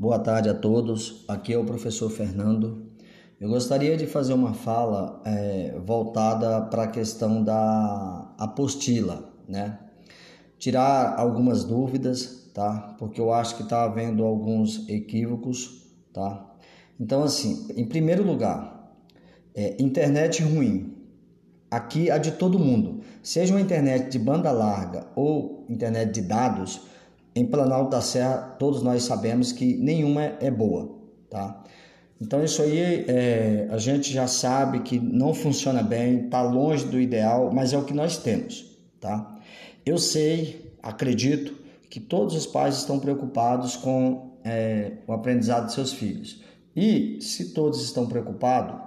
Boa tarde a todos. Aqui é o professor Fernando. Eu gostaria de fazer uma fala é, voltada para a questão da apostila, né? Tirar algumas dúvidas, tá? Porque eu acho que está havendo alguns equívocos, tá? Então, assim, em primeiro lugar, é, internet ruim. Aqui a de todo mundo, seja uma internet de banda larga ou internet de dados em Planalto da Serra, todos nós sabemos que nenhuma é boa, tá? Então isso aí é, a gente já sabe que não funciona bem, está longe do ideal, mas é o que nós temos, tá? Eu sei, acredito que todos os pais estão preocupados com é, o aprendizado de seus filhos. E se todos estão preocupados,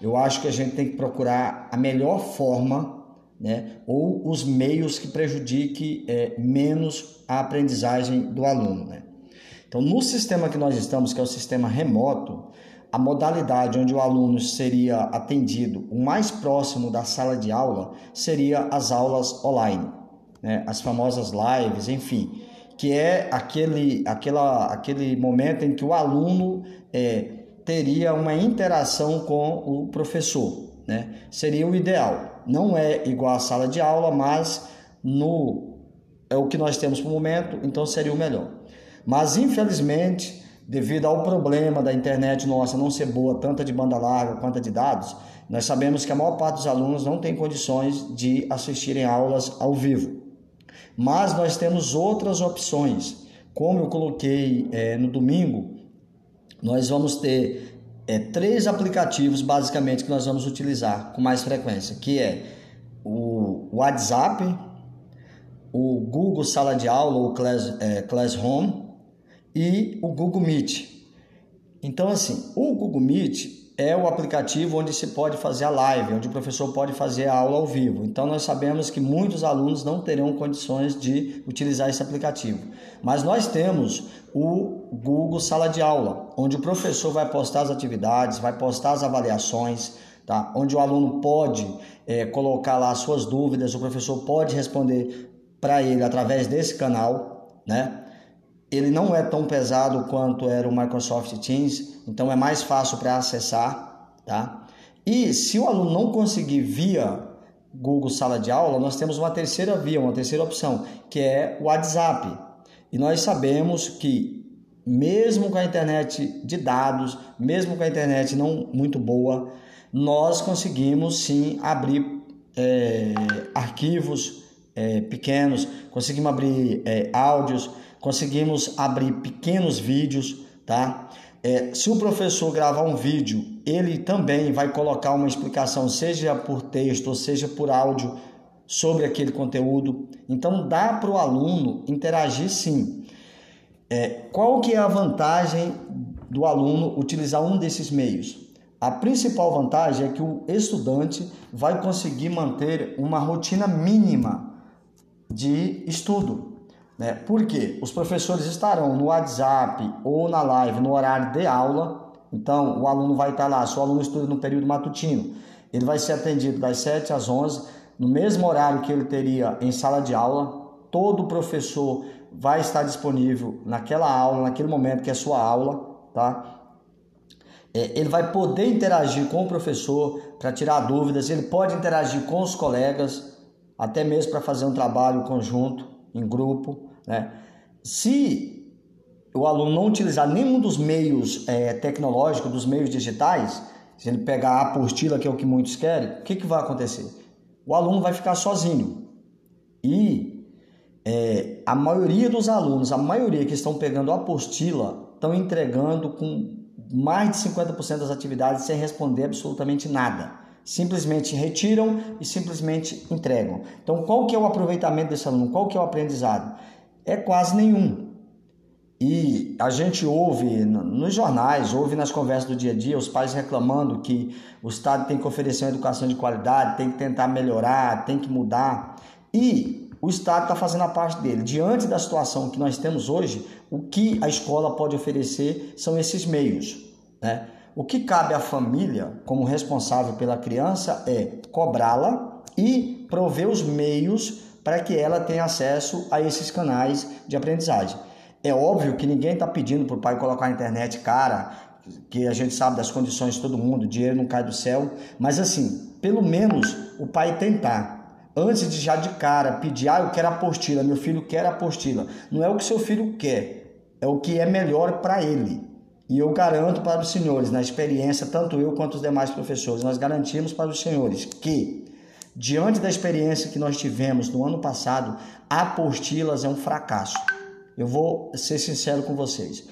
eu acho que a gente tem que procurar a melhor forma né, ou os meios que prejudiquem é, menos a aprendizagem do aluno. Né? Então, no sistema que nós estamos, que é o sistema remoto, a modalidade onde o aluno seria atendido o mais próximo da sala de aula seria as aulas online, né? as famosas lives, enfim, que é aquele, aquela, aquele momento em que o aluno é, teria uma interação com o professor. Né? Seria o ideal. Não é igual à sala de aula, mas no é o que nós temos no momento, então seria o melhor. Mas infelizmente, devido ao problema da internet nossa não ser boa, tanto de banda larga quanto de dados, nós sabemos que a maior parte dos alunos não tem condições de assistirem aulas ao vivo. Mas nós temos outras opções. Como eu coloquei é, no domingo, nós vamos ter é, três aplicativos basicamente que nós vamos utilizar com mais frequência, que é o WhatsApp, o Google Sala de Aula ou Class, é, Classroom e o Google Meet. Então assim, o Google Meet é o aplicativo onde se pode fazer a live, onde o professor pode fazer a aula ao vivo. Então nós sabemos que muitos alunos não terão condições de utilizar esse aplicativo. Mas nós temos o Google Sala de Aula, onde o professor vai postar as atividades, vai postar as avaliações, tá? onde o aluno pode é, colocar lá suas dúvidas, o professor pode responder para ele através desse canal, né? Ele não é tão pesado quanto era o Microsoft Teams, então é mais fácil para acessar, tá? E se o aluno não conseguir via Google Sala de Aula, nós temos uma terceira via, uma terceira opção, que é o WhatsApp. E nós sabemos que mesmo com a internet de dados, mesmo com a internet não muito boa, nós conseguimos sim abrir é, arquivos é, pequenos, conseguimos abrir é, áudios, conseguimos abrir pequenos vídeos, tá? É, se o professor gravar um vídeo, ele também vai colocar uma explicação, seja por texto ou seja por áudio, sobre aquele conteúdo. Então dá para o aluno interagir sim. É, qual que é a vantagem do aluno utilizar um desses meios? A principal vantagem é que o estudante vai conseguir manter uma rotina mínima de estudo. Né? Porque os professores estarão no WhatsApp ou na live no horário de aula, então o aluno vai estar lá, se o aluno estuda no período matutino, ele vai ser atendido das 7 às 11, no mesmo horário que ele teria em sala de aula, todo professor vai estar disponível naquela aula, naquele momento que é sua aula, tá? É, ele vai poder interagir com o professor para tirar dúvidas, ele pode interagir com os colegas, até mesmo para fazer um trabalho conjunto, em grupo. Né? Se o aluno não utilizar nenhum dos meios é, tecnológicos, dos meios digitais, se ele pegar a apostila, que é o que muitos querem, o que, que vai acontecer? O aluno vai ficar sozinho. E é, a maioria dos alunos, a maioria que estão pegando a apostila, estão entregando com mais de 50% das atividades sem responder absolutamente nada. Simplesmente retiram e simplesmente entregam. Então, qual que é o aproveitamento desse aluno? Qual que é o aprendizado? É quase nenhum. E a gente ouve nos jornais, ouve nas conversas do dia a dia, os pais reclamando que o Estado tem que oferecer uma educação de qualidade, tem que tentar melhorar, tem que mudar. E o Estado está fazendo a parte dele. Diante da situação que nós temos hoje, o que a escola pode oferecer são esses meios. Né? O que cabe à família, como responsável pela criança, é cobrá-la e prover os meios para que ela tenha acesso a esses canais de aprendizagem. É óbvio que ninguém está pedindo para o pai colocar a internet cara, que a gente sabe das condições de todo mundo, dinheiro não cai do céu, mas assim, pelo menos o pai tentar. Antes de já de cara pedir, ah, eu quero apostila, meu filho quer apostila. Não é o que seu filho quer, é o que é melhor para ele. E eu garanto para os senhores, na experiência, tanto eu quanto os demais professores, nós garantimos para os senhores que, diante da experiência que nós tivemos no ano passado, apostilas é um fracasso. Eu vou ser sincero com vocês.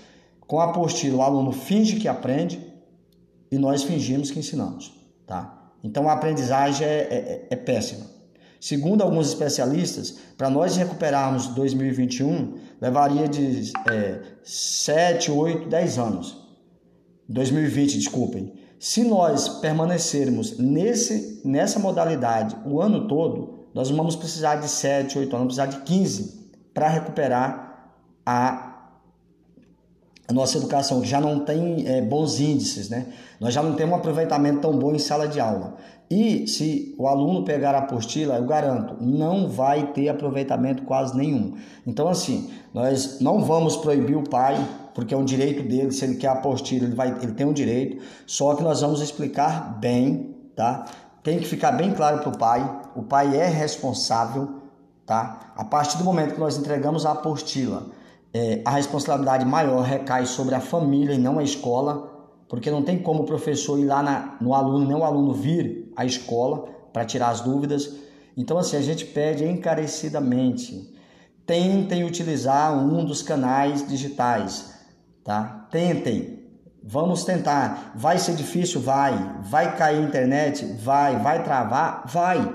Com a apostila, o aluno finge que aprende e nós fingimos que ensinamos, tá? Então a aprendizagem é, é, é péssima. Segundo alguns especialistas, para nós recuperarmos 2021, levaria de é, 7, 8, 10 anos. 2020, desculpem. Se nós permanecermos nesse, nessa modalidade o ano todo, nós vamos precisar de 7, 8 anos, vamos precisar de 15 para recuperar a, nossa educação, que já não tem é, bons índices, né? Nós já não temos um aproveitamento tão bom em sala de aula. E se o aluno pegar a apostila, eu garanto, não vai ter aproveitamento quase nenhum. Então, assim, nós não vamos proibir o pai, porque é um direito dele, se ele quer a apostila, ele, vai, ele tem um direito, só que nós vamos explicar bem, tá? Tem que ficar bem claro para o pai, o pai é responsável, tá? A partir do momento que nós entregamos a apostila, é, a responsabilidade maior recai sobre a família e não a escola, porque não tem como o professor ir lá na, no aluno, nem o aluno vir à escola para tirar as dúvidas. Então, assim, a gente pede encarecidamente, tentem utilizar um dos canais digitais, tá? Tentem, vamos tentar. Vai ser difícil? Vai. Vai cair a internet? Vai. Vai travar? Vai,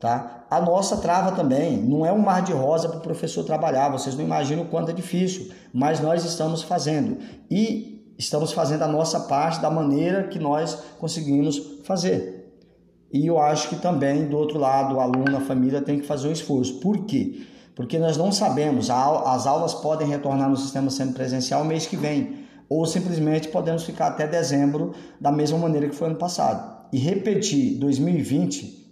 tá? a nossa trava também. Não é um mar de rosa para o professor trabalhar, vocês não imaginam o quanto é difícil, mas nós estamos fazendo. E estamos fazendo a nossa parte da maneira que nós conseguimos fazer. E eu acho que também, do outro lado, o aluno, a família tem que fazer um esforço. Por quê? Porque nós não sabemos, as aulas podem retornar no sistema semipresencial mês que vem, ou simplesmente podemos ficar até dezembro da mesma maneira que foi ano passado. E repetir 2020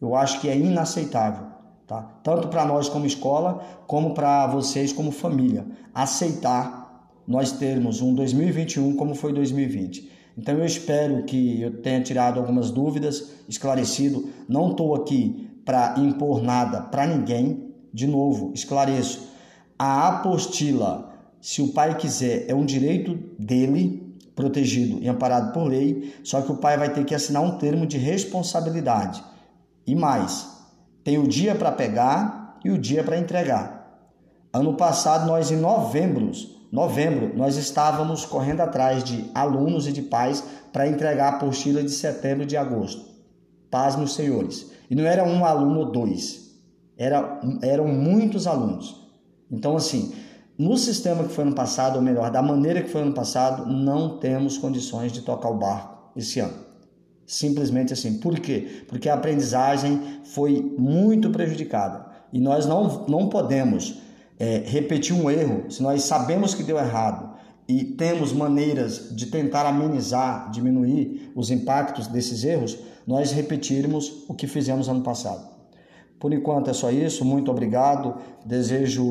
eu acho que é inaceitável, tá? Tanto para nós como escola, como para vocês como família, aceitar nós termos um 2021 como foi 2020. Então eu espero que eu tenha tirado algumas dúvidas, esclarecido. Não estou aqui para impor nada para ninguém. De novo, esclareço. A apostila, se o pai quiser, é um direito dele, protegido e amparado por lei, só que o pai vai ter que assinar um termo de responsabilidade. E mais, tem o dia para pegar e o dia para entregar. Ano passado, nós em novembro, novembro, nós estávamos correndo atrás de alunos e de pais para entregar a apostila de setembro e de agosto. Paz, meus senhores. E não era um aluno ou dois, era, eram muitos alunos. Então, assim, no sistema que foi ano passado, ou melhor, da maneira que foi ano passado, não temos condições de tocar o barco esse ano. Simplesmente assim. Por quê? Porque a aprendizagem foi muito prejudicada. E nós não, não podemos é, repetir um erro se nós sabemos que deu errado e temos maneiras de tentar amenizar, diminuir os impactos desses erros, nós repetirmos o que fizemos ano passado. Por enquanto é só isso, muito obrigado. Desejo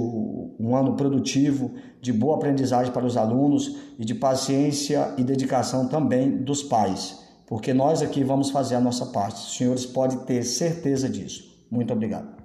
um ano produtivo, de boa aprendizagem para os alunos e de paciência e dedicação também dos pais porque nós aqui vamos fazer a nossa parte. Os senhores podem ter certeza disso. Muito obrigado.